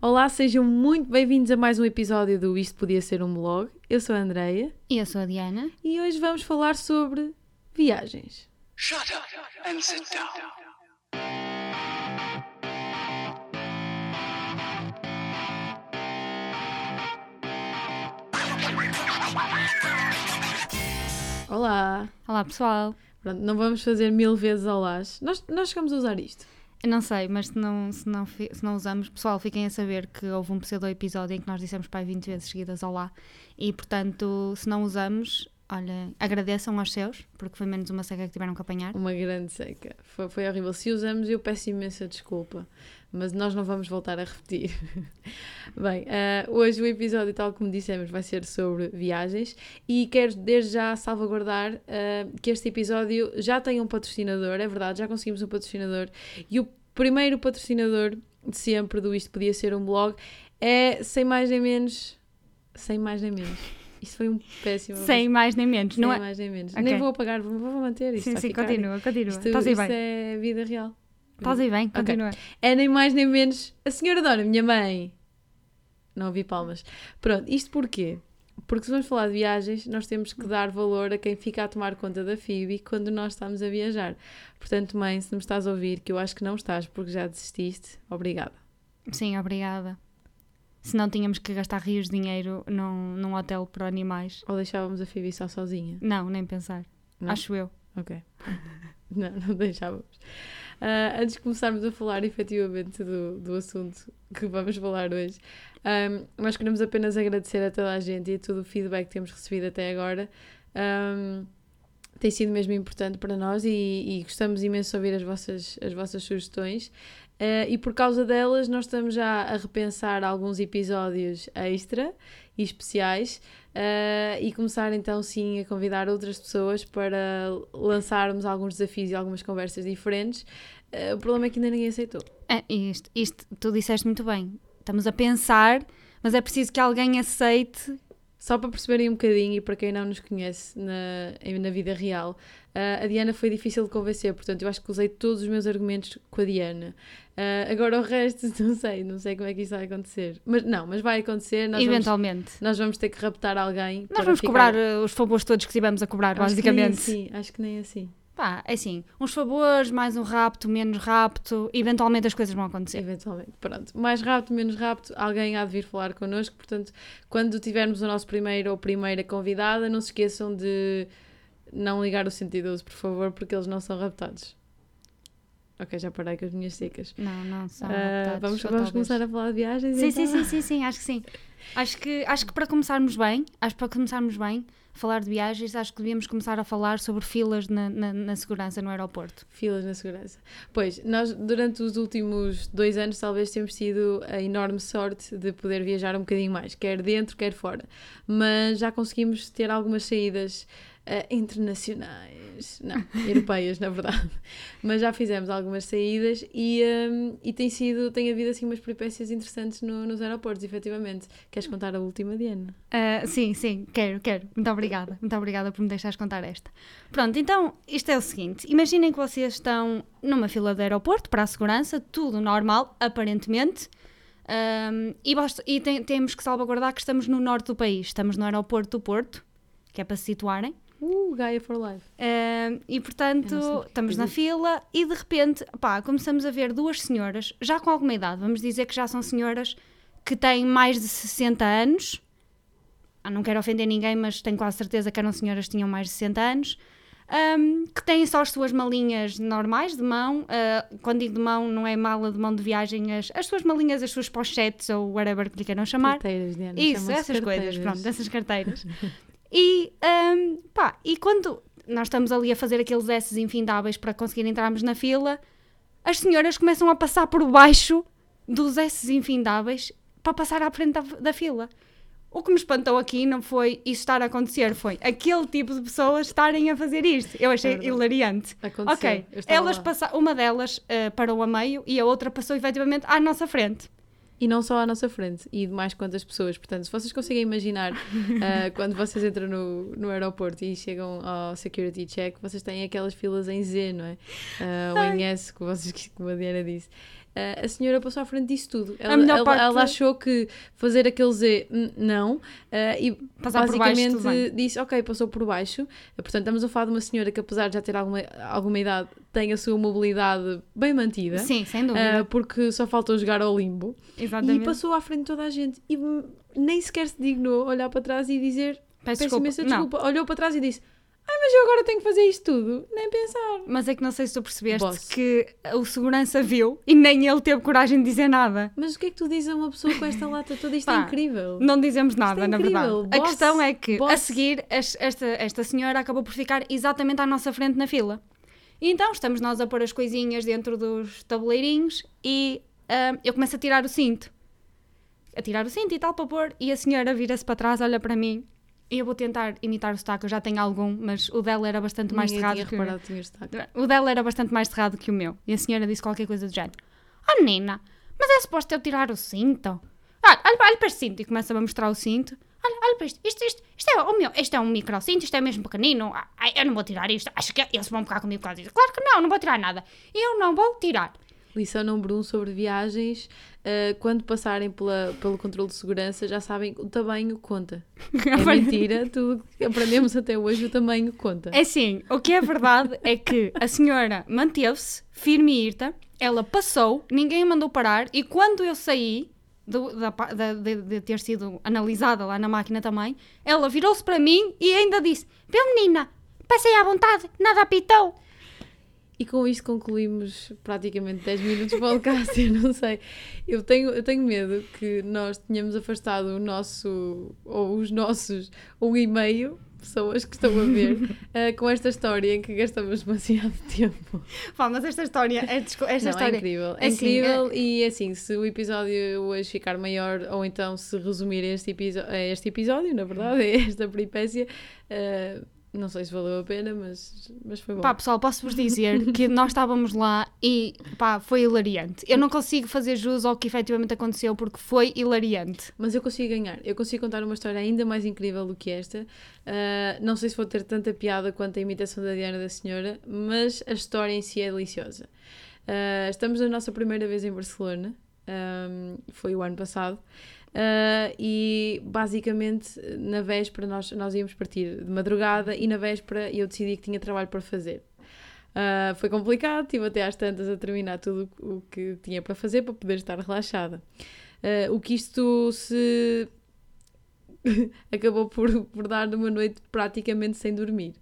Olá, sejam muito bem-vindos a mais um episódio do Isto Podia Ser um Blog. Eu sou a Andreia E eu sou a Diana. e hoje vamos falar sobre viagens. Shut up and sit down. Olá! Olá pessoal. Pronto, não vamos fazer mil vezes olás. Nós, nós chegamos a usar isto. Não sei, mas se não, se, não, se não usamos, pessoal, fiquem a saber que houve um pseudo episódio em que nós dissemos pai 20 vezes seguidas olá. E portanto, se não usamos, olha, agradeçam aos seus, porque foi menos uma seca que tiveram que apanhar. Uma grande seca. Foi, foi horrível. Se usamos, eu peço imensa desculpa. Mas nós não vamos voltar a repetir. Bem, ah, hoje o episódio, tal como dissemos, vai ser sobre viagens. E quero desde já salvaguardar ah, que este episódio já tem um patrocinador. É verdade, já conseguimos um patrocinador. E o primeiro patrocinador de sempre do Isto Podia Ser um Blog é, sem mais nem menos... Sem mais nem menos. Isso foi um péssimo... Sem mais nem menos, Sem não é? mais nem menos. Ok. Nem vou apagar, vou, manter isto. Sim, sim, ficar. continua, continua. Isto, Estás isto bem. é vida real. Estás aí bem, continua. É nem mais nem menos a senhora Dona, minha mãe. Não ouvi palmas. Pronto, isto porquê? Porque se vamos falar de viagens, nós temos que dar valor a quem fica a tomar conta da Phoebe quando nós estamos a viajar. Portanto, mãe, se me estás a ouvir, que eu acho que não estás porque já desististe, obrigada. Sim, obrigada. Se não tínhamos que gastar rios de dinheiro num, num hotel para animais. Ou deixávamos a Phoebe só sozinha. Não, nem pensar. Não? Acho eu. Ok. não, não deixávamos. Ah, antes de começarmos a falar efetivamente do, do assunto que vamos falar hoje, ahm, nós queremos apenas agradecer a toda a gente e a todo o feedback que temos recebido até agora. Ahm, tem sido mesmo importante para nós e, e gostamos imenso de ouvir as vossas, as vossas sugestões. Ah, e por causa delas, nós estamos já a repensar alguns episódios extra e especiais ah, e começar então sim a convidar outras pessoas para lançarmos alguns desafios e algumas conversas diferentes. Ah, o problema é que ainda ninguém aceitou. É, isto, isto, tu disseste muito bem. Estamos a pensar, mas é preciso que alguém aceite. Só para perceberem um bocadinho e para quem não nos conhece na, na vida real, ah, a Diana foi difícil de convencer, portanto eu acho que usei todos os meus argumentos com a Diana. Ah, agora o resto não sei, não sei como é que isso vai acontecer. Mas não, mas vai acontecer, nós, vamos, eventualmente. nós vamos ter que raptar alguém. Nós vamos ficar- cobrar eh, os favores todos que tivemos a cobrar, Acho que nem basicamente. assim, acho que nem assim. Pá, é assim, uns favores, mais um rapto, menos rapto, eventualmente as coisas vão acontecer. Eventualmente, pronto. Mais rápido, menos rápido, alguém há de vir falar connosco. Portanto, quando tivermos o nosso primeiro ou primeira convidada, não se esqueçam de não ligar o 112, por favor, porque eles não são raptados. Ok, já parei com as minhas secas. Não, não, são Ah, raptados, vamos vamos começar a falar de viagens? Sim, então? sim, sim, sim, sim, acho que sim. Acho que, acho que para começarmos bem, acho que para começarmos bem, a falar de viagens, acho que devíamos começar a falar sobre filas na, na, na segurança no aeroporto. Filas na segurança. Pois, nós durante os últimos dois anos talvez temos tido a enorme sorte de poder viajar um bocadinho mais, quer dentro, quer fora. Mas já conseguimos ter algumas saídas eh, internacionais, não, europeias na verdade. Mas já fizemos algumas saídas e, hum, e tem sido, tem havido assim umas peripécias interessantes no- nos aeroportos, efetivamente. Queres contar a última, Diana? Ah, sim, sim, quero, quero. Muito obrigada. Muito obrigada por me deixares contar esta. Pronto, então isto é o seguinte: imaginem que vocês estão numa fila de aeroporto para a segurança, tudo normal, aparentemente. Ahm, e basta- e tem- temos que salvaguardar que estamos no norte do país, estamos no aeroporto do Porto, que é para se situarem. Uh, Gaia for Life. Ahm, e portanto, estamos na fila e de repente, pá, começamos a ver duas senhoras, já com alguma idade, vamos dizer que já são senhoras que têm mais de 60 anos. Ah, não quero ofender ninguém, mas tenho quase certeza que eram senhoras que tinham mais de 60 anos. ahm, que têm só as suas malinhas normais de mão. ah, quando digo de mão, não é mala de mão de viagem, as, as suas malinhas, as suas pochetes ou whatever que lhe queiram chamar. Carteiras, Diana. Isso, essas coisas, carteiras. pronto, essas carteiras. e, hum, pá, e quando nós estamos ali a fazer aqueles S infindáveis para conseguir entrarmos na fila, as senhoras começam a passar por baixo dos S infindáveis para passar à frente da, da fila. O que me espantou aqui não foi isso estar a acontecer, foi aquele tipo de pessoas estarem a fazer isto. Eu achei É hilariante. Aconteceu. Ok, elas lá. passa, uma delas eh, parou a meio e a outra passou efetivamente à nossa frente. E não só à nossa frente, e de mais quantas pessoas. Portanto, se vocês conseguem imaginar ah, quando vocês entram no, no aeroporto e chegam ao security check, vocês têm aquelas filas em Z, não é? Ah, ou em S, que vocês, como a Diana disse. Ah, a senhora passou à frente disso tudo. Ela, ela- parte- ela achou que fazer aquele Z, "N- não, ah, e Passar baixo, basicamente bem. disse, ok, passou por baixo. Portanto, estamos a falar de uma senhora que, apesar de já ter alguma, alguma idade, tem a sua mobilidade bem mantida. Sim, sem dúvida. porque só faltou jogar ao limbo. Exatamente. E passou à frente de toda a gente. E hum, nem sequer se dignou olhar para trás e dizer Peço peço desculpa. imensa Não, desculpa. Olhou para trás e disse: mas eu agora tenho que fazer isto tudo. Nem pensar. mas é que não sei se tu percebeste Boss. que o segurança viu e nem ele teve coragem de dizer nada. Mas o que é que tu dizes a uma pessoa com esta lata toda? Isto é Pá, incrível. Não dizemos nada, é na incrível. verdade. a Boss, questão é que, a boss. seguir, es- esta, esta senhora acabou por ficar exatamente à nossa frente na fila. E então estamos nós a pôr as coisinhas dentro dos tabuleirinhos e ah, eu começo a tirar o cinto. A tirar o cinto e tal para pôr, e a senhora vira-se para trás, olha para mim. Eu vou tentar imitar o sotaque, eu já tenho algum, mas o dela era bastante mais Ninguém cerrado tinha que o tinha sotaque. O dela era bastante mais cerrado que o meu. E a senhora disse qualquer coisa do género. Oh, Nina, mas é suposto eu tirar o cinto? Olha, olha, olha para este cinto. E começa-me a mostrar o cinto. Olha, olha para isto. Isto, isto, isto é o meu. Isto é um micro cinto, isto é mesmo pequenino. Ah, ai, eu não vou tirar isto. Acho que eles vão ficar comigo por causa disso. Claro que não, não vou tirar nada. Eu não vou tirar. Lição número 1 um sobre viagens. Uh, quando passarem pela, pelo controle de segurança, já sabem o tamanho conta. É mentira, tudo que aprendemos até hoje, o tamanho conta. É assim, o que é verdade é que a senhora manteve-se firme e irta, ela passou, ninguém a mandou parar, e quando eu saí do- da da- de, de ter sido analisada lá na máquina também, ela virou-se para mim e ainda disse: Viu menina, passei à vontade, nada apitou. E com isto concluímos praticamente 10 minutos de podcast. Eu não sei. Eu tenho, eu tenho medo que nós tenhamos afastado o nosso, ou os nossos, um e meio pessoas que estão a ver eh, com esta história em que gastamos demasiado tempo. Pá, mas esta história, é, desco- esta Não, história é incrível. É assim, incrível e assim, se o episódio hoje ficar maior, ou então se resumir este, episo- eh, este episódio, na verdade, esta peripécia, eh, não sei se valeu a pena, mas, mas foi bom. Pá, pessoal, posso-vos dizer que nós estávamos lá e pá, foi hilariante. Eu não consigo fazer jus ao que efetivamente aconteceu porque foi hilariante. Mas eu consigo ganhar. Eu consigo contar uma história ainda mais incrível do que esta. Ah, não sei se vou ter tanta piada quanto a imitação da Diana da Senhora, mas a história em si é deliciosa. Ah, estamos na nossa primeira vez em Barcelona. ahm, foi o ano passado. Ah, e basicamente na véspera nós, nós íamos partir de madrugada e na véspera eu decidi que tinha trabalho para fazer. Ah, foi complicado, tive até às tantas a terminar tudo o que tinha para fazer para poder estar relaxada. Ah, o que isto se acabou por, por dar numa noite praticamente sem dormir.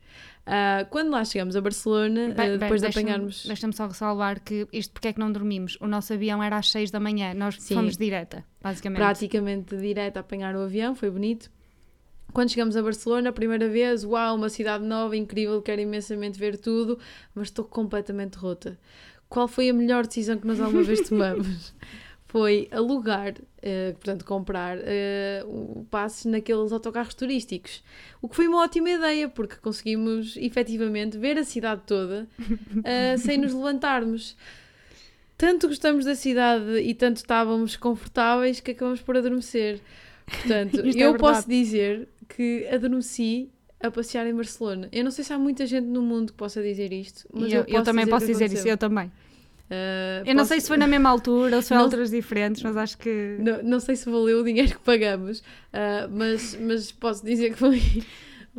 Ah, quando lá chegamos a Barcelona, Bem, ah, bem, depois de apanharmos. Deixa-me só ressalvar que isto porque é que não dormimos. O nosso avião era às 6 da manhã, nós Sim. fomos direta, basicamente. praticamente direto a apanhar o avião, foi bonito. Quando chegamos a Barcelona, a primeira vez, uau, uma cidade nova, incrível, quero imensamente ver tudo, mas estou completamente rota. Qual foi a melhor decisão que nós alguma vez tomamos? Foi alugar, eh, portanto, comprar o passes naqueles autocarros turísticos. O que foi uma ótima ideia, porque conseguimos efetivamente ver a cidade toda eh, sem nos levantarmos. Tanto gostamos da cidade e tanto estávamos confortáveis que acabamos por adormecer. Portanto, é eu verdade. posso dizer que adormeci a passear em Barcelona. Eu não sei se há muita gente no mundo que possa dizer isto, mas eu, eu, eu também dizer posso dizer isso, eu também. Ah, Eu não posso- sei se foi na mesma altura ou se foi Não- alturas diferentes, mas acho que. Não, não sei se valeu o dinheiro que pagamos, ah, mas, mas posso dizer que foi,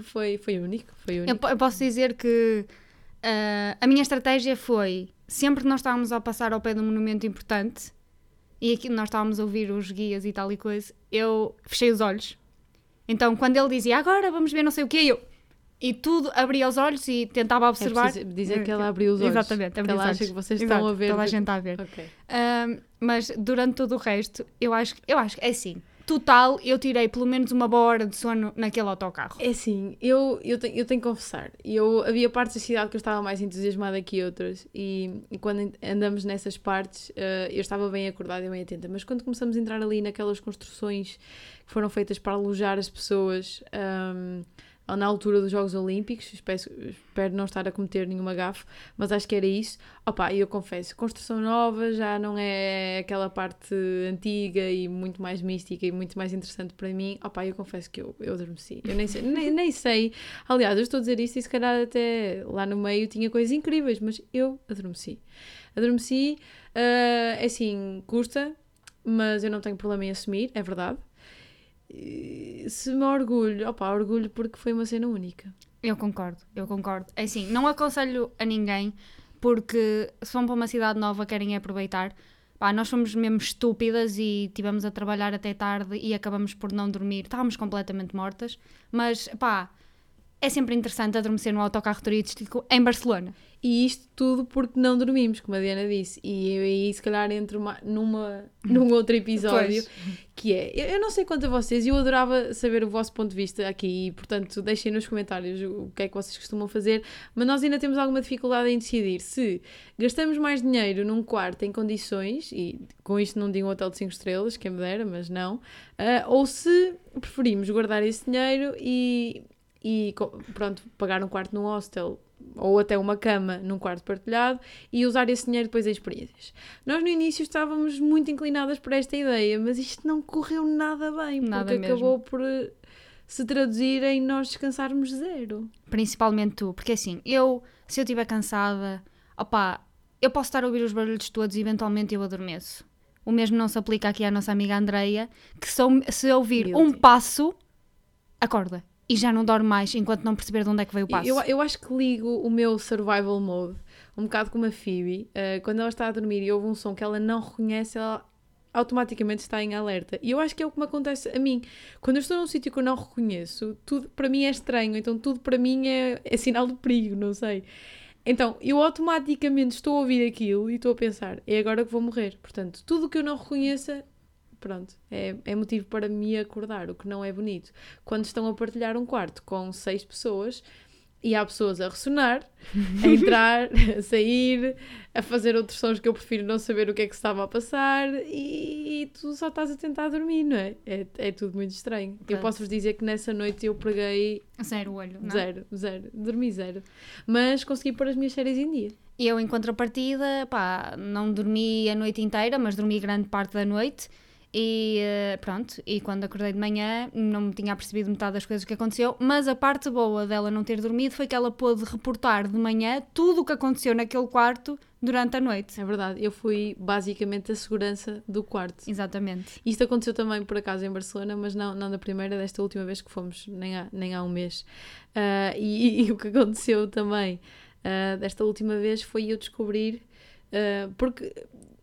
foi, foi único. Foi Eu, único. po- eu posso dizer que ah, a minha estratégia foi sempre que nós estávamos a passar ao pé de um monumento importante e aqui nós estávamos a ouvir os guias e tal e coisa, eu fechei os olhos. Então, quando ele dizia agora vamos ver não sei o quê, eu. E tudo abria os olhos e tentava É observar. preciso dizer que ela abriu os olhos. Exatamente, que abriu os acha que vocês Exato, estão a ver. Toda a gente está a ver. Ok. Ahm, mas durante todo o resto, eu acho, que- eu acho que é assim. Total, eu tirei pelo menos uma boa hora de sono naquele autocarro. É assim, eu, eu, tenho, eu tenho que confessar, eu, havia partes da cidade que eu estava mais entusiasmada que outras e, e quando andamos nessas partes eh, eu estava bem acordada e bem atenta, mas quando começamos a entrar ali naquelas construções que foram feitas para alojar as pessoas, ahm, na altura dos Jogos Olímpicos, espero, espero não estar a cometer nenhuma gafe, mas acho que era isso. Opa, e eu confesso, construção nova já não é aquela parte antiga e muito mais mística e muito mais interessante para mim. Opa, eu confesso que eu, eu adormeci. Eu nem sei, nem, nem sei. Aliás, eu estou a dizer isso e se calhar até lá no meio tinha coisas incríveis, mas eu adormeci. Adormeci, é assim, custa, mas eu não tenho problema em assumir, é verdade. Se me orgulho, opa, orgulho porque foi uma cena única. Eu concordo, eu concordo. É assim, não aconselho a ninguém, porque se vão para uma cidade nova, querem aproveitar. Pá, nós fomos mesmo estúpidas e tivemos a trabalhar até tarde e acabamos por não dormir. Estávamos completamente mortas, mas pá, é sempre interessante adormecer no autocarro turístico em Barcelona. E isto tudo porque não dormimos, como a Diana disse. E aí, se calhar, entro uma- numa, num outro episódio, que é... Eu, eu não sei quanto a vocês, e eu adorava saber o vosso ponto de vista aqui, e, portanto, deixem nos comentários o que é que vocês costumam fazer, mas nós ainda temos alguma dificuldade em decidir se gastamos mais dinheiro num quarto em condições, e com isto não digo um hotel de 5 estrelas, quem me dera, mas não, ah, ou se preferimos guardar esse dinheiro e, e pronto, pagar um quarto num hostel ou até uma cama num quarto partilhado e usar esse dinheiro depois em experiências. Nós no início estávamos muito inclinadas por esta ideia, mas isto não correu nada bem, Nada porque mesmo. acabou por eh, se traduzir em nós descansarmos zero. Principalmente tu, porque assim, eu, se eu estiver cansada, opá, eu posso estar a ouvir os barulhos todos e eventualmente eu adormeço. O mesmo não se aplica aqui à nossa amiga Andreia, que se, eu- se ouvir um passo, acorda. E já não dorme mais enquanto não perceber de onde é que veio o passo. Eu, eu acho que ligo o meu survival mode um bocado como a Phoebe. eh, quando ela está a dormir e ouve um som que ela não reconhece, ela automaticamente está em alerta. E eu acho que é o que me acontece a mim. Quando eu estou num sítio que eu não reconheço, tudo para mim é estranho, então tudo para mim é, é sinal de perigo, não sei. Então, eu automaticamente estou a ouvir aquilo e estou a pensar, é agora que vou morrer. Portanto, tudo que eu não reconheça, pronto, é, é motivo para me acordar, o que não é bonito. Quando estão a partilhar um quarto com seis pessoas e há pessoas a ressonar, a entrar, a sair, a fazer outros sons que eu prefiro não saber o que é que estava a passar e, e tu só estás a tentar dormir, não é? É, é tudo muito estranho. Eu Pronto. posso-vos dizer que nessa noite eu preguei Zero olho, não? é? zero, zero, dormi zero. Mas consegui pôr as minhas séries em dia. E eu, em contrapartida, pá, não dormi a noite inteira, mas dormi grande parte da noite. E eh, pronto, e quando acordei de manhã não me tinha percebido metade das coisas que aconteceu, mas a parte boa dela não ter dormido foi que ela pôde reportar de manhã tudo o que aconteceu naquele quarto durante a noite. É verdade, eu fui basicamente a segurança do quarto. Exatamente. Isto aconteceu também por acaso em Barcelona, mas não, não da primeira, desta última vez que fomos, nem há, nem há um mês. Ah, e, e o que aconteceu também ah, desta última vez foi eu descobrir, ah, porque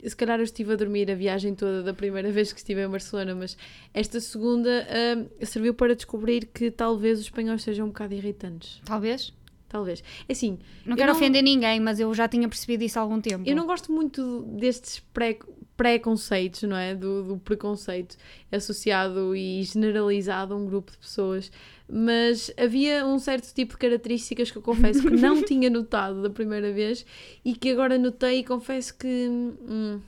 se calhar eu estive a dormir a viagem toda da primeira vez que estive em Barcelona, mas esta segunda ah, serviu para descobrir que talvez os espanhóis sejam um bocado irritantes. Talvez. Talvez. É assim, Não quero não- ofender ninguém, mas eu já tinha percebido isso há algum tempo. Eu não gosto muito destes pré- preconceitos, não é? Do, do preconceito associado e generalizado a um grupo de pessoas, mas havia um certo tipo de características que eu confesso que não tinha notado da primeira vez e que agora notei e confesso que hum,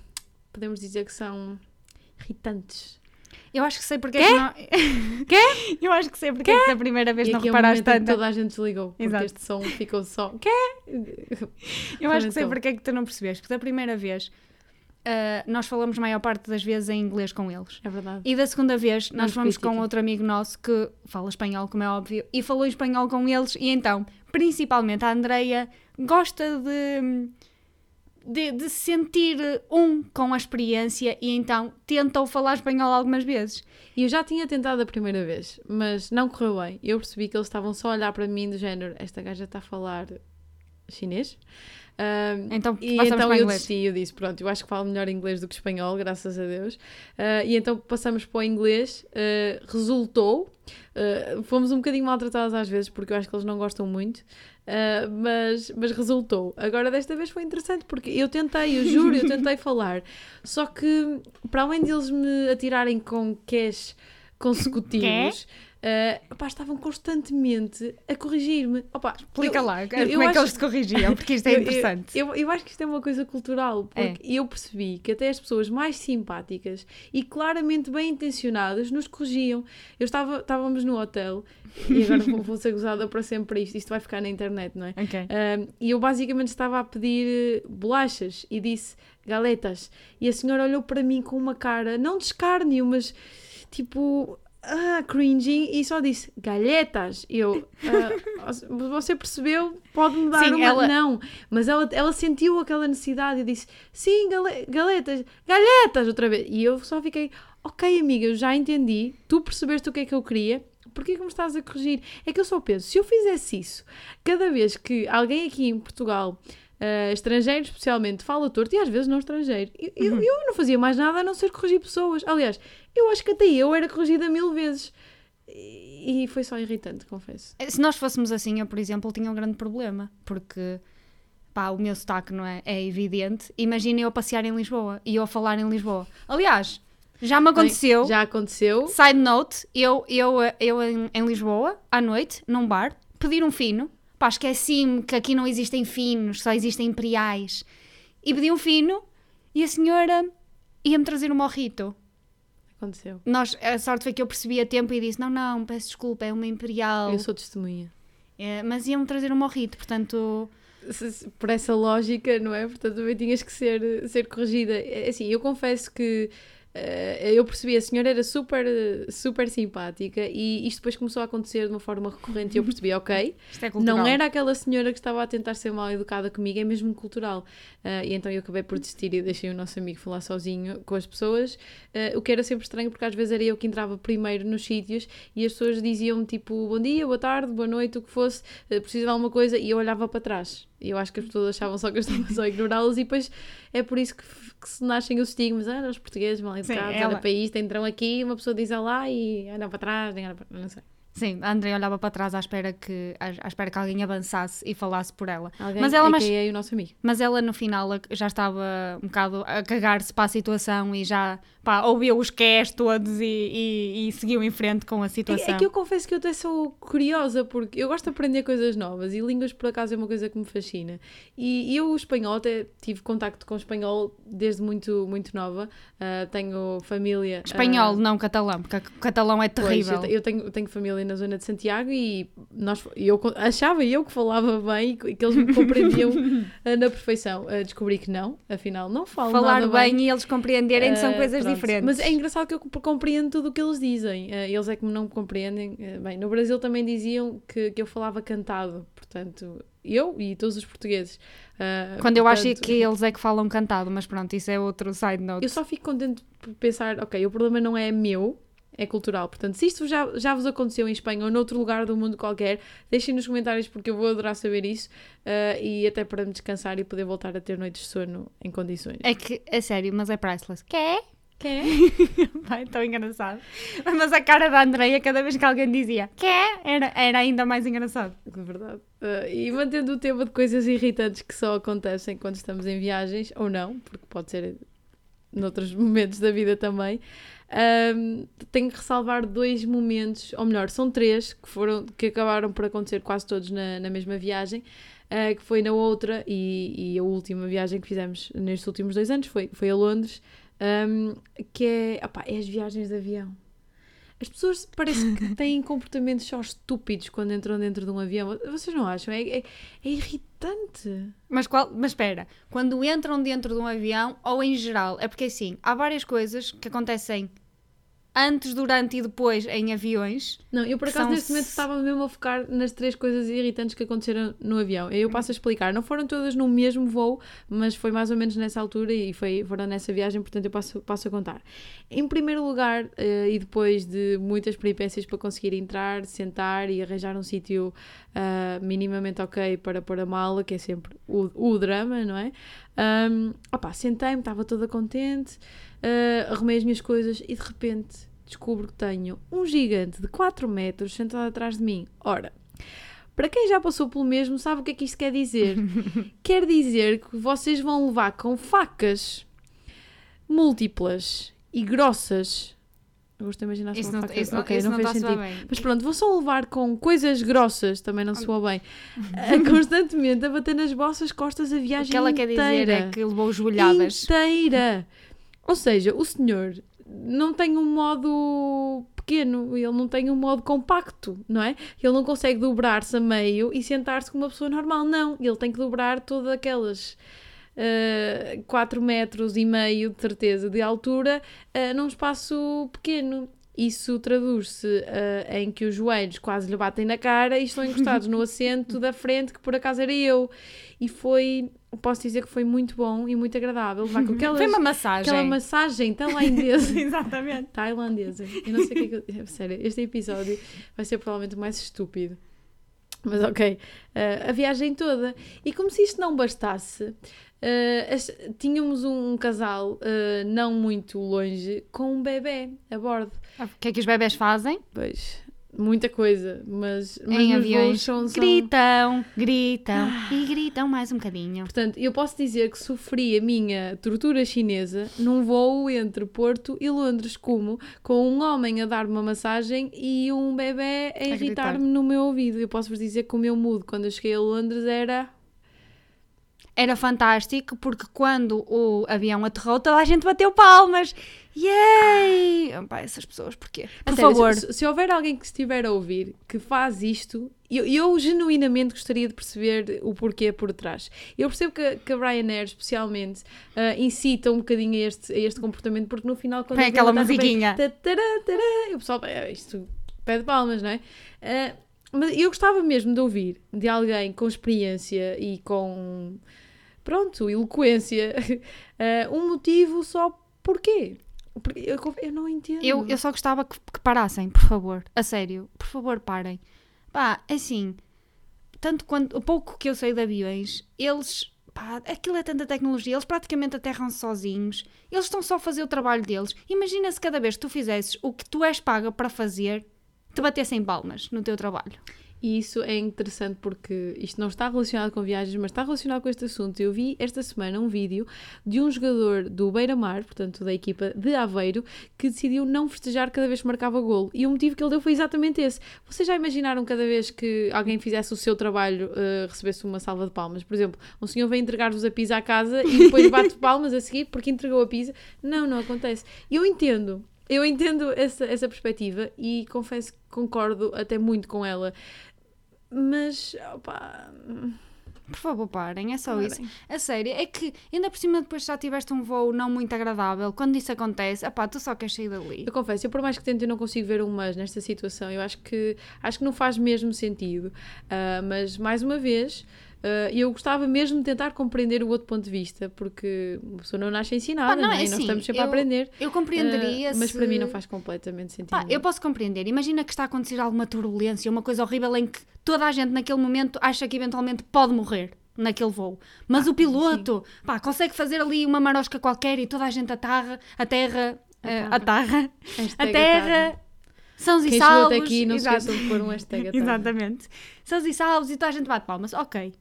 podemos dizer que são irritantes. Eu acho que sei porque é que não. Quê? Eu acho que sei porque é que da primeira vez E não é reparaste tanto. toda a gente desligou, porque Exato. este som ficou só. Quê? Eu acho que sei porque é que tu não percebeste. Porque da primeira vez ah, nós falamos a maior parte das vezes em inglês com eles. É verdade. E da segunda vez nós fomos com outro amigo nosso que fala espanhol, como é óbvio, e falou em espanhol com eles. E então, principalmente a Andreia, gosta de, de, de se sentir um com a experiência e então tenta falar espanhol algumas vezes. E eu já tinha tentado a primeira vez, mas não correu bem. Eu percebi que eles estavam só a olhar para mim do género, esta gaja está a falar chinês. Ahm, Então, e então eu desisti, eu disse, pronto, eu acho que falo melhor inglês do que espanhol, graças a Deus. Ah, e então passamos para o inglês, ah, resultou. Ah, fomos um bocadinho maltratadas às vezes, porque eu acho que eles não gostam muito, mas, mas resultou. Agora desta vez foi interessante, porque eu tentei, eu juro, eu tentei falar. Só que, para além de eles me atirarem com cash consecutivos, ah, opá, estavam constantemente a corrigir-me. Explica eu- lá eu- como eu é que acho- eles te corrigiam, porque isto é interessante. Eu, eu acho que isto é uma coisa cultural, porque eu percebi que até as pessoas mais simpáticas e claramente bem intencionadas nos corrigiam. Eu estava, estávamos no hotel e agora vou, vou ser gozada para sempre isto, isto vai ficar na internet, não é? Ok. Um, e eu basicamente estava a pedir eh, bolachas e disse galetas. E a senhora olhou para mim com uma cara, não de escárnio, mas tipo, ah, cringing, e só disse galhetas. E eu, ah, você percebeu? Pode-me dar Sim, uma. ela- Não, mas ela, ela sentiu aquela necessidade e disse sim, gale- galetas, galhetas, outra vez. E eu só fiquei, ok, amiga, eu já entendi, tu percebeste o que é que eu queria. Porquê que me estás a corrigir? É que eu só penso, se eu fizesse isso, cada vez que alguém aqui em Portugal, ah, estrangeiro especialmente, fala torto, e às vezes não estrangeiro, eu, eu- Uhum. eu não fazia mais nada a não ser corrigir pessoas. Aliás, eu acho que até eu era corrigida mil vezes. E, foi só irritante, confesso. Se nós fôssemos assim, eu, por exemplo, tinha um grande problema, porque pá, o meu sotaque não é, é evidente. Imagina eu a passear em Lisboa e eu a falar em Lisboa. Aliás, já me aconteceu. Já aconteceu. Side note, eu, eu, eu em, em Lisboa, à noite, num bar, pedir um fino. Pá, esqueci-me que aqui não existem finos, só existem imperiais. E pedi um fino e a senhora ia-me trazer um morrito. Aconteceu. Nós, a sorte foi que eu percebi a tempo e disse: Não, não, peço desculpa, é uma imperial. Eu sou testemunha. É, mas iam-me trazer um morrito, portanto. se- se- por essa lógica, não é? Portanto, também tinhas que ser, ser corrigida. É Assim, eu confesso que eu percebi, a senhora era super, super simpática e isto depois começou a acontecer de uma forma recorrente e eu percebi, ok, é não era aquela senhora que estava a tentar ser mal educada comigo, é mesmo cultural. Ah, e então eu acabei por desistir e deixei o nosso amigo falar sozinho com as pessoas, ah, o que era sempre estranho porque às vezes era eu que entrava primeiro nos sítios e as pessoas diziam tipo bom dia, boa tarde, boa noite, o que fosse, precisa de alguma coisa e eu olhava para trás. E eu acho que as pessoas achavam só que eu estava só a ignorá-los e depois é por isso que, que se nascem os estigmas. Ah, os portugueses mal educados, olha para isto, entram aqui, uma pessoa diz lá e olham para trás, nem para... não sei. Sim, a André olhava para trás à espera que, à, espera que alguém avançasse e falasse por ela. Alguém, Mas ela, mas, AKA o nosso amigo. mas ela no final já estava um bocado a cagar-se para a situação e já pá, ouviu os qués todos e, e, e seguiu em frente com a situação. É, é que eu confesso que eu até sou curiosa, porque eu gosto de aprender coisas novas e línguas, por acaso, é uma coisa que me fascina. E eu, o espanhol, até tive contacto com o espanhol desde muito, muito nova. Ah, tenho família. Espanhol, ah, não catalão, porque o catalão é pois, terrível. eu, te- eu tenho, tenho família na zona de Santiago e nós, eu achava eu que falava bem e que eles me compreendiam ah, na perfeição. Ah, descobri que não, afinal, não falo Falar nada bem, e eles compreenderem são Ah, coisas pronto. diferentes. Mas é engraçado que eu comp- compreendo tudo o que eles dizem. Ah, eles é que não me compreendem. Ah, bem, no Brasil também diziam que, que eu falava cantado. Portanto, eu e todos os portugueses. Ah, Quando eu acho que eles é que falam cantado, mas pronto, isso é outro side note. Eu só fico contente por pensar, ok, o problema não é meu, é cultural. Portanto, se isto já, já vos aconteceu em Espanha ou noutro lugar do mundo qualquer, deixem nos comentários porque eu vou adorar saber isso ah, e até para me descansar e poder voltar a ter noites de sono em condições. É que, é sério, mas é priceless. Quê? Que é? Vai, tão engraçado. Mas a cara da Andreia, cada vez que alguém dizia quê? Era, era ainda mais engraçado. De verdade. Ah, e mantendo o tema de coisas irritantes que só acontecem quando estamos em viagens, ou não, porque pode ser noutros momentos da vida também, ahm, tenho que ressalvar dois momentos, ou melhor, são três, que, foram, que acabaram por acontecer quase todos na, na mesma viagem, ah, que foi na outra e, e a última viagem que fizemos nestes últimos dois anos foi, foi a Londres, ahm, que é, opá, é as viagens de avião. As pessoas parece que têm comportamentos só estúpidos quando entram dentro de um avião. Vocês não acham? É, é, é irritante. Mas, qual, mas espera, quando entram dentro de um avião ou em geral, é porque assim, há várias coisas que acontecem antes, durante e depois em aviões. Não, eu por acaso são neste momento estava mesmo a focar nas três coisas irritantes que aconteceram no avião. Eu passo a explicar. Não foram todas no mesmo voo, mas foi mais ou menos nessa altura e foi, foram nessa viagem, portanto eu passo, passo a contar. Em primeiro lugar, eh, e depois de muitas peripécias para conseguir entrar, sentar e arranjar um sítio ah, minimamente ok para pôr a mala, que é sempre o, o drama, não é? Um, opá, sentei-me, estava toda contente, ah, arrumei as minhas coisas e de repente descubro que tenho um gigante de 4 metros sentado atrás de mim. Ora, para quem já passou pelo mesmo, sabe o que é que isto quer dizer? quer dizer que vocês vão levar com facas múltiplas e grossas Eu gosto de imaginar Isso uma não, faca. não, ok, não, não fez sentido. Mas pronto, vou só levar com coisas grossas, também não soa bem. A- constantemente a bater nas vossas costas a O viagem que ela quer inteira. dizer é que levou joelhadas. Inteira. Ou seja, o senhor não tem um modo pequeno, ele não tem um modo compacto, não é? Ele não consegue dobrar-se a meio e sentar-se como uma pessoa normal, não. Ele tem que dobrar todas aquelas 4 metros e meio de certeza de altura ah, num espaço pequeno. Isso traduz-se ah, em que os joelhos quase lhe batem na cara e estão encostados no assento da frente, que por acaso era eu. E foi, posso dizer que foi muito bom e muito agradável levar com aquelas, Foi uma massagem. aquela massagem tailandesa. Exatamente. tailandesa. Eu não sei o que é que eu... Sério, este episódio vai ser provavelmente o mais estúpido. Mas ok, Ah, a viagem toda. E como se isto não bastasse, as- tínhamos um casal ah, não muito longe com um bebê a bordo. O que é que os bebés fazem? Pois, muita coisa, mas, mas em aviões. são, são- Gritam, gritam e gritam mais um bocadinho. Portanto, eu posso dizer que sofri a minha tortura chinesa num voo entre Porto e Londres, como com um homem a dar-me uma massagem e um bebê a gritar. irritar-me no meu ouvido. Eu posso vos dizer que o meu mood quando eu cheguei a Londres era. Era fantástico porque quando o avião aterrou, toda a gente bateu palmas. Yay! Pá, essas pessoas, porquê? Por sério, favor. Se, se houver alguém que estiver a ouvir que faz isto, eu, eu genuinamente gostaria de perceber o porquê por trás. Eu percebo que, que a Ryanair, especialmente, ah, incita um bocadinho a este, a este comportamento, porque no final, quando o aquela musiquinha. tatará, e o pessoal, "É, isto pede palmas, não é? Ah, mas eu gostava mesmo de ouvir de alguém com experiência e com, pronto, eloquência, ah, um motivo só porquê. Eu, eu não entendo. Eu, eu só gostava que, que parassem, por favor. A sério, por favor, parem. Pá, assim, tanto quanto o pouco que eu sei de aviões, eles. Pá, aquilo é tanta tecnologia, eles praticamente aterram sozinhos, eles estão só a fazer o trabalho deles. Imagina se cada vez que tu fizesses o que tu és paga para fazer, te batessem palmas no teu trabalho. E isso é interessante porque isto não está relacionado com viagens, mas está relacionado com este assunto. Eu vi esta semana um vídeo de um jogador do Beira-Mar, portanto da equipa de Aveiro, que decidiu não festejar cada vez que marcava golo. E o motivo que ele deu foi exatamente esse. Vocês já imaginaram cada vez que alguém fizesse o seu trabalho, eh, recebesse uma salva de palmas? Por exemplo, um senhor vem entregar-vos a pizza à casa e depois bate palmas a seguir porque entregou a pizza? Não, não acontece. E eu entendo. Eu entendo essa, essa perspectiva e confesso que concordo até muito com ela. Mas, opá, Por favor, parem, é só Parem. isso. A sério, é que ainda por cima depois já tiveste um voo não muito agradável, quando isso acontece, apá, tu só queres sair dali. eu confesso, eu por mais que tente eu não consigo ver um mas nesta situação, eu acho que, acho que não faz mesmo sentido. Ah, mas, mais uma vez, ah, eu gostava mesmo de tentar compreender o outro ponto de vista, porque a pessoa não nasce ensinada, Pá, não, não, é é? nós assim, estamos sempre a eu- aprender. Eu compreenderia Ah, mas se... para mim não faz completamente sentido. Eu posso compreender. Imagina que está a acontecer alguma turbulência, uma coisa horrível em que toda a gente naquele momento acha que eventualmente pode morrer naquele voo. Mas Ah, o piloto, pá, consegue fazer ali uma marosca qualquer e toda a gente aterra, aterra, eh, aterra, Hashtag aterra, sãos e Quem salvos. até aqui, não se Exato. esqueçam de pôr um hashtag. Exatamente. Sãos e salvos e toda a gente bate palmas. Ok.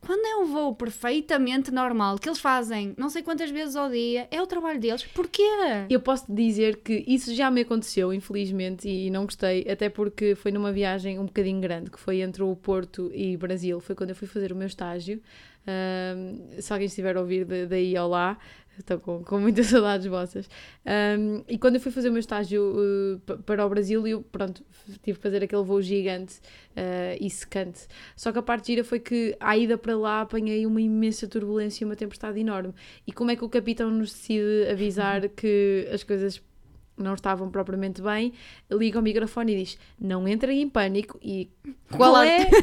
Quando é um voo perfeitamente normal, que eles fazem não sei quantas vezes ao dia, é o trabalho deles. Porquê? Eu posso dizer que isso já me aconteceu, infelizmente, e não gostei, até porque foi numa viagem um bocadinho grande, que foi entre o Porto e Brasil. Foi quando eu fui fazer o meu estágio. Ahm, se alguém estiver a ouvir da- daí ao lá, estou com, com muitas saudades vossas. Ahm, e quando eu fui fazer o meu estágio uh, pa- para o Brasil, eu, pronto, tive que fazer aquele voo gigante uh, e secante. Só que a parte gira foi que, à ida para lá, apanhei uma imensa turbulência e uma tempestade enorme. E como é que o capitão nos decide avisar que as coisas não estavam propriamente bem, liga ao microfone e diz: Não entrem em pânico. E qual Qual é?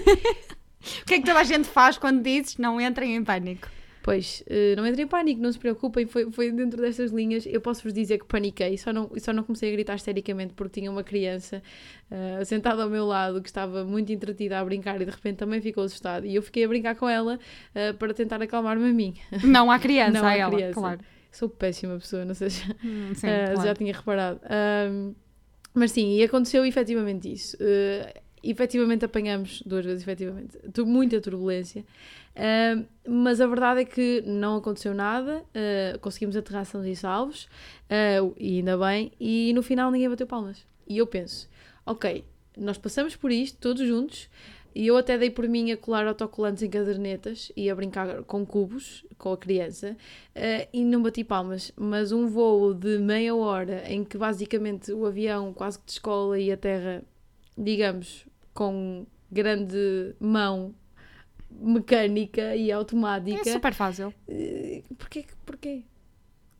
O que é que toda a gente faz quando dizes não entrem em pânico? Pois, eh, não entrem em pânico, não se preocupem, foi, foi dentro destas linhas. Eu posso vos dizer que paniquei, só não, só não comecei a gritar histericamente porque tinha uma criança eh, sentada ao meu lado que estava muito entretida a brincar e de repente também ficou assustada. E eu fiquei a brincar com ela eh, para tentar acalmar-me a mim. Não há criança, Não a há ela, criança. claro. Sou péssima pessoa, não sei se Hum, sim, Uh, claro. já tinha reparado. Mas sim, e aconteceu efetivamente isso. Uh, efetivamente apanhamos, duas vezes efetivamente, muita turbulência, Ah, mas a verdade é que não aconteceu nada, ah, conseguimos aterrar sãos e salvos, ah, e ainda bem, e no final ninguém bateu palmas. E eu penso, ok, nós passamos por isto todos juntos, e eu até dei por mim a colar autocolantes em cadernetas e a brincar com cubos com a criança e não bati palmas. Mas um voo de meia hora em que basicamente o avião quase que descola e a terra, digamos, com grande mão mecânica e automática. É super fácil. eh, Porquê? Porquê?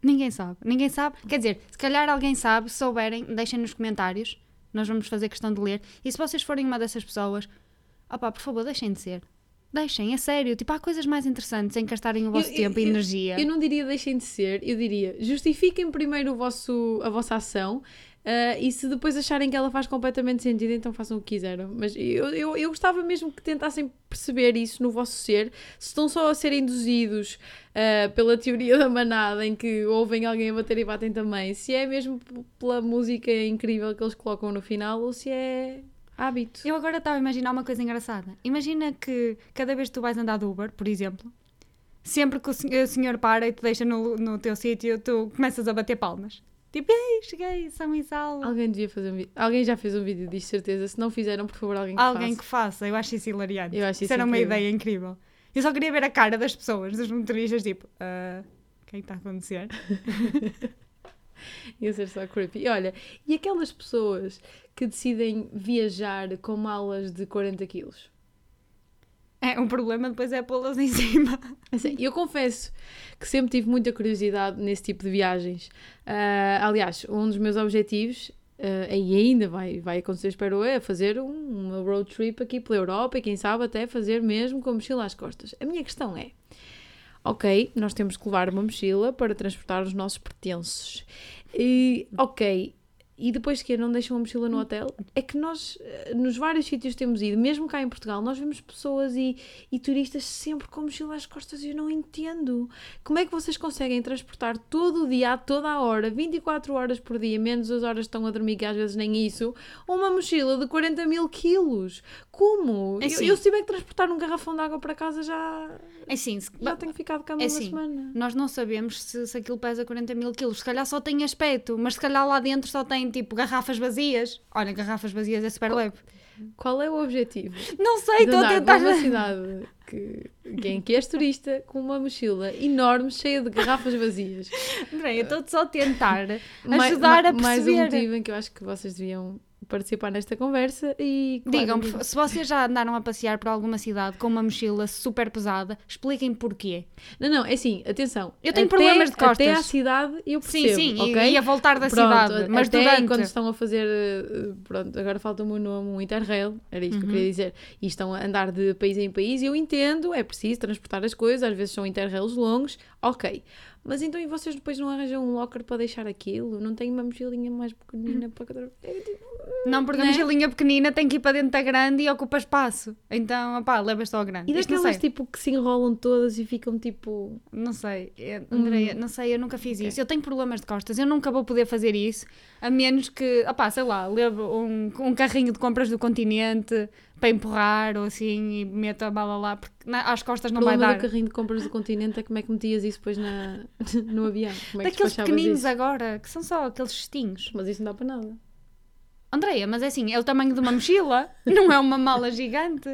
Ninguém sabe. Ninguém sabe. Quer dizer, se calhar alguém sabe, se souberem, deixem nos comentários. Nós vamos fazer questão de ler. E se vocês forem uma dessas pessoas, opá, por favor, deixem de ser. Deixem, é sério. Tipo, há coisas mais interessantes em gastarem o vosso Eu- tempo e eu- energia. Eu não diria deixem de ser, eu diria justifiquem primeiro o vosso, a vossa ação ah, e se depois acharem que ela faz completamente sentido, então façam o que quiseram. Mas eu, eu, eu gostava mesmo que tentassem perceber isso no vosso ser, se estão só a ser induzidos ah, pela teoria da manada em que ouvem alguém a bater e batem também, se é mesmo pela música incrível que eles colocam no final ou se é hábito. Eu agora estava a imaginar uma coisa engraçada. Imagina que cada vez que tu vais andar de Uber, por exemplo, sempre que o senhor para e te deixa no, no teu sítio, tu começas a bater palmas. Tipo, ei, cheguei, são e salvo. Alguém devia fazer um vídeo. Alguém já fez um vídeo disto, certeza. Se não fizeram, por favor, alguém que Alguém faça. que faça, eu acho isso hilariante. Eu acho isso era uma incrível. ideia incrível. Eu só queria ver a cara das pessoas, dos motoristas, tipo, ah, o que é que está a acontecer? Ia ser só creepy. E olha, e aquelas pessoas que decidem viajar com malas de 40 quilos? É, um problema depois é pô-las em cima. Assim, eu confesso que sempre tive muita curiosidade nesse tipo de viagens. Ah, aliás, um dos meus objetivos, ah, e ainda vai, vai acontecer, espero é fazer um, uma road trip aqui pela Europa e quem sabe até fazer mesmo com a mochila às costas. A minha questão é: ok, nós temos que levar uma mochila para transportar os nossos pertences. E, ok. E depois que não deixam a mochila no hotel, é que nós, eh, nos vários sítios que temos ido, mesmo cá em Portugal, nós vemos pessoas e, e turistas sempre com a mochila às costas e eu não entendo. Como é que vocês conseguem transportar todo o dia, toda a hora, 24 horas por dia, menos as horas que estão a dormir, que às vezes nem isso, uma mochila de 40 mil quilos? Como? É eu, assim. eu se tiver que transportar um garrafão de água para casa já, É assim, se- já tenho que ficar de cama É uma assim, semana. nós não sabemos se, se aquilo pesa 40 mil quilos. Se calhar só tem aspecto, mas se calhar lá dentro só tem tipo garrafas vazias. Olha, garrafas vazias é super leve. Qual é o objetivo? Não sei, estou a tentar. uma cidade que, em que és turista com uma mochila enorme cheia de garrafas vazias. André, eu estou só a tentar Mais- ajudar a ma- Mais um perceber. motivo em que eu acho que vocês deviam participar nesta conversa e Digam, se vocês já andaram a passear por alguma cidade com uma mochila super pesada, expliquem porquê. Não, não, é assim, atenção. Eu tenho até- problemas de costas. Até à cidade eu Sim, percebo, sim, e- ok? e a voltar da Pronto, cidade. Mas até durante. quando estão a fazer, eh, pronto, agora falta-me o nome, um Interrail, era isso que eu Uhum. queria dizer, e estão a andar de país em país, eu entendo, é preciso transportar as coisas, às vezes são Interrails longos, ok. Mas então e vocês depois não arranjam um locker para deixar aquilo? Não tem uma mochilinha mais pequenina para cada... É, tipo, Não, porque Né? a mochilinha pequenina tem que ir para dentro da grande e ocupa espaço. Então, opá, levas só a grande. E daquelas tipo que se enrolam todas e ficam tipo... Não sei, é, Andreia, Hum. não sei, eu nunca fiz Ok. isso. Eu tenho problemas de costas, eu nunca vou poder fazer isso, a menos que, opá, sei lá, levo um, um carrinho de compras do continente para empurrar ou assim e meto a bala lá, porque na- às costas O não vai problema dar. do carrinho de compras do continente é como é que metias isso depois na, no avião. Como é que Daqueles pequeninos isso? agora, que são só aqueles cestinhos. Mas isso não dá para nada. Andreia, mas é assim, é o tamanho de uma mochila, não é uma mala gigante.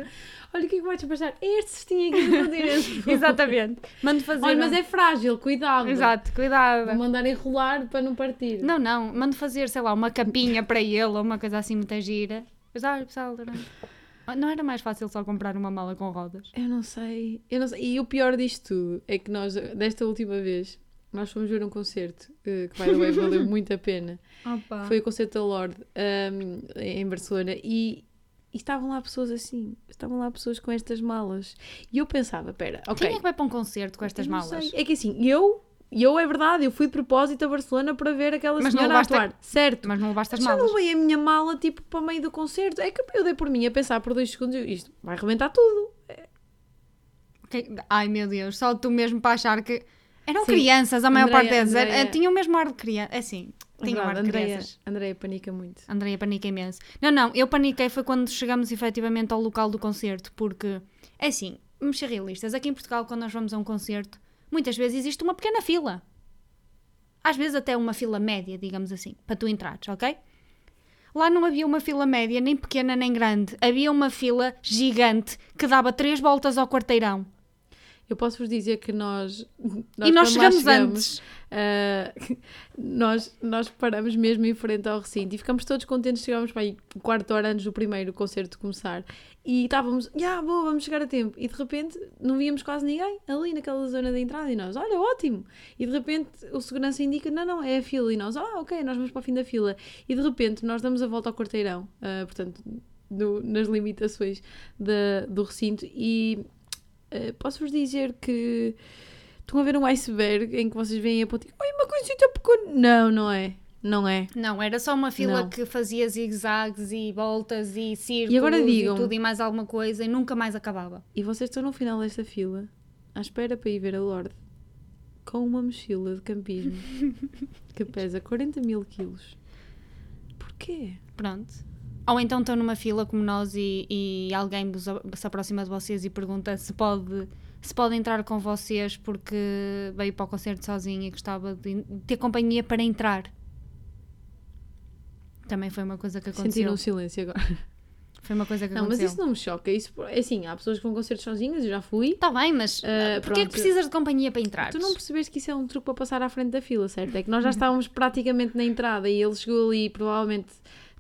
Olha o que é que vai despachar? É este cestinho aqui do continente. Exatamente. Mando fazer. Olha, mas um- é frágil, cuidado. Exato, cuidado. Vou mandar enrolar para não partir. Não, não, mando fazer, sei lá, uma capinha para ele ou uma coisa assim muito gira. Mas olha, pessoal, não- não era mais fácil só comprar uma mala com rodas? Eu não sei. Eu não sei. E o pior disto tudo é que nós, desta última vez, nós fomos ver um concerto eh, que, by the way, valeu muito a pena. Opa. Foi o concerto da Lorde um, em Barcelona e, e estavam lá pessoas assim. Estavam lá pessoas com estas malas. E eu pensava, pera, ok. Quem é que vai para um concerto com estas malas? sei. É que assim, eu, eu é verdade, eu fui de propósito a Barcelona para ver aquela Mas não senhora a levaste a- atuar. Certo. Mas não levaste as Mas já malas. levei a minha mala tipo para meio do concerto. É que eu dei por mim a pensar por dois segundos isto vai arrebentar tudo. Que- Ai meu Deus, só tu mesmo para achar que. Eram Sim. crianças, a maior parte delas. era- Andreia. Tinham o mesmo ar de criança. É assim, Tinha um Verdade, ar de Andreia, crianças. Andreia panica muito. Andreia panica imenso. Não, não, eu paniquei foi quando chegamos efetivamente ao local do concerto, porque, é assim, vamos ser realistas, aqui em Portugal, quando nós vamos a um concerto, muitas vezes existe uma pequena fila. Às vezes até uma fila média, digamos assim, para tu entrares, ok? Lá não havia uma fila média, nem pequena nem grande. Havia uma fila gigante que dava três voltas ao quarteirão. Eu posso vos dizer que nós. e nós lá chegamos, antes. ah, nós, nós paramos mesmo em frente ao recinto e ficamos todos contentes. Chegámos para aí, quarto hora antes do primeiro concerto começar e estávamos, já, boa, vamos chegar a tempo. E de repente não víamos quase ninguém ali naquela zona da entrada. E nós, olha, ótimo. E de repente o segurança indica, não, não, é a fila. E nós, ah, ok, nós vamos para o fim da fila. E de repente nós damos a volta ao quarteirão, ah, portanto, nas limitações da, do recinto. E Uh, posso-vos dizer que estão a ver um iceberg em que vocês veem a pontinha. Ai, uma coisita pequena. Não, não é. Não é. Não, era só uma fila Não. que fazia zigue-zagues e voltas e círculos E agora digam- tudo e mais alguma coisa e nunca mais acabava. E vocês estão no final desta fila, à espera para ir ver a Lorde, com uma mochila de campismo que pesa 40 mil quilos. Porquê? Pronto. Ou então estão numa fila como nós e, e alguém se aproxima de vocês e pergunta se pode, se pode entrar com vocês porque veio para o concerto sozinho e gostava de ter companhia para entrar. Também foi uma coisa que aconteceu. Sentiram um silêncio agora. Foi uma coisa que Não, mas aconteceu. isso não me choca. Isso, é assim, há pessoas que vão concertos sozinhas, eu já fui. Está bem, mas Ah, porquê é que precisas de companhia para entrar? Tu não percebeste que isso é um truque para passar à frente da fila, certo? É que nós já estávamos praticamente na entrada e ele chegou ali, provavelmente,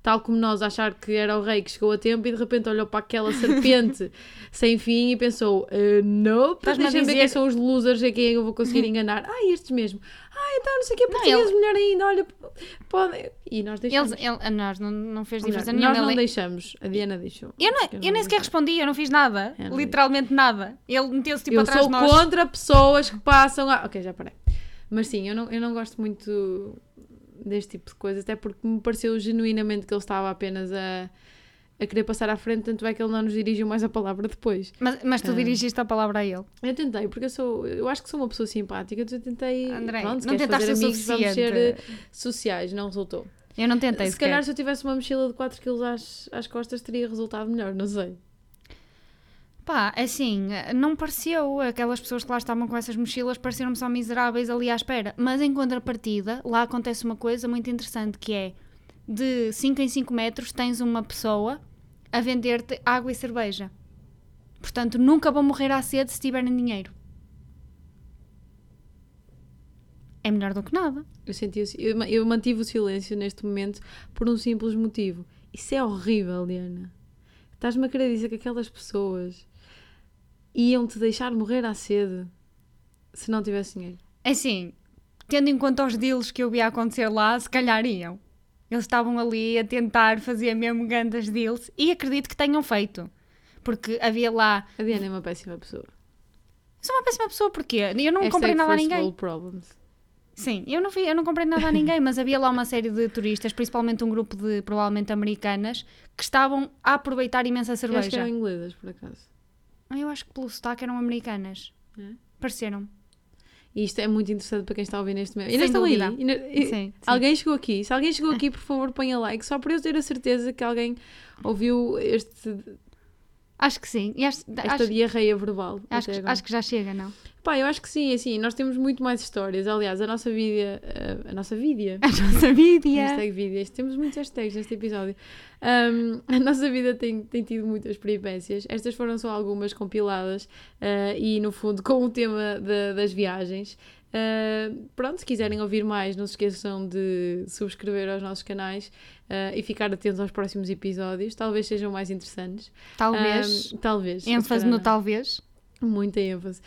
tal como nós, achar que era o rei que chegou a tempo e de repente olhou para aquela serpente sem fim e pensou: "Eh, Nope, deixa-me ver quem são os losers a quem eu vou conseguir enganar. Ah, estes mesmo. Ah, então não sei o que, Não, português ele- melhor ainda, olha, podem. E nós deixamos. Eles, ele, a nós não, não fez diferença nós nenhuma. não ele- deixamos, a Diana deixou. Eu, não, eu não nem sequer respondi, eu não fiz nada. É, Literalmente nada. Ele meteu-se tipo eu atrás sou de nós. contra pessoas que passam a... Ok, já parei. Mas sim, eu não, eu não gosto muito deste tipo de coisa, até porque me pareceu genuinamente que ele estava apenas a, a querer passar à frente, tanto é que ele não nos dirigiu mais a palavra depois. Mas, mas tu Ah. dirigiste a palavra a ele. Eu tentei, porque eu sou, eu acho que sou uma pessoa simpática, então eu tentei, pronto, não tentaste fazer amigos, suficiente. ser eh, sociais, não resultou. Eu não tentei se sequer. calhar se eu tivesse uma mochila de 4 kg às, às costas teria resultado melhor, não sei. Pá, assim, não pareceu. Aquelas pessoas que lá estavam com essas mochilas pareceram-me só miseráveis ali à espera. Mas em contrapartida, lá acontece uma coisa muito interessante que é de 5 em 5 metros tens uma pessoa a vender-te água e cerveja. Portanto, nunca vão morrer à sede se tiverem dinheiro. É melhor do que nada. Eu, senti, eu, eu mantive o silêncio neste momento por um simples motivo. Isso é horrível, Diana. Estás-me a querer dizer que aquelas pessoas iam-te deixar morrer à sede se não tivesse dinheiro. Assim, tendo em conta os deals que eu vi acontecer lá, se calhar iam. Eles estavam ali a tentar fazer mesmo grandes deals e acredito que tenham feito. Porque havia lá. A Diana é uma péssima pessoa. Sou uma péssima pessoa, porque eu não Hashtag comprei nada a ninguém. problems. Sim, eu não, vi, eu não comprei nada a ninguém, mas havia lá uma série de turistas, principalmente um grupo de provavelmente americanas, que estavam a aproveitar imensa Eu acho que cerveja. eram inglesas, por acaso. Ah, Eu acho que pelo sotaque eram americanas. É? Pareceram. E isto é muito interessante para quem está a ouvir neste momento. E não estão aí. dúvida. Sim, sim. Alguém chegou aqui. Se alguém chegou aqui, por favor, ponha like. Só para eu ter a certeza que alguém ouviu este, Acho que sim. E acho, esta acho, diarreia verbal. acho, que, acho que já chega, não? Pá, eu acho que sim, assim, nós temos muito mais histórias. Aliás, a nossa vida, a, a nossa vida, A nossa vídea. hashtag vídeos, temos muitos hashtags neste episódio. Um, a nossa vida tem, tem tido muitas peripécias. Estas foram só algumas compiladas uh, e, no fundo, com o tema da- das viagens. Uh, pronto, se quiserem ouvir mais, não se esqueçam de subscrever aos nossos canais uh, e ficar atentos aos próximos episódios. Talvez sejam mais interessantes. Talvez. Um, talvez. ênfase no talvez. Muita ênfase.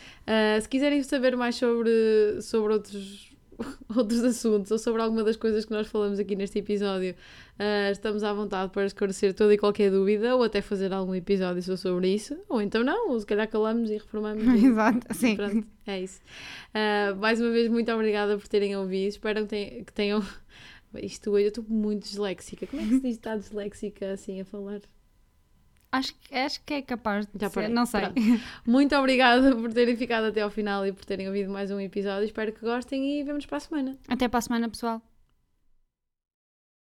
Se quiserem saber mais sobre, sobre outros, outros assuntos ou sobre alguma das coisas que nós falamos aqui neste episódio, ah, estamos à vontade para esclarecer toda e qualquer dúvida ou até fazer algum episódio só sobre isso. Ou então não, ou se calhar calamos e reformamos. e- Exato, sim. Pronto, é isso. Ah, mais uma vez, muito obrigada por terem ouvido. Espero que tenham. Que tenham... Isto hoje, eu estou muito disléxica. Como é que se diz estar disléxica assim a falar? Acho, que- acho que é capaz de Já ser. Não sei. Pronto. Muito obrigada por terem ficado até ao final e por terem ouvido mais um episódio. Espero que gostem e vemos para a semana. Até para a semana, pessoal.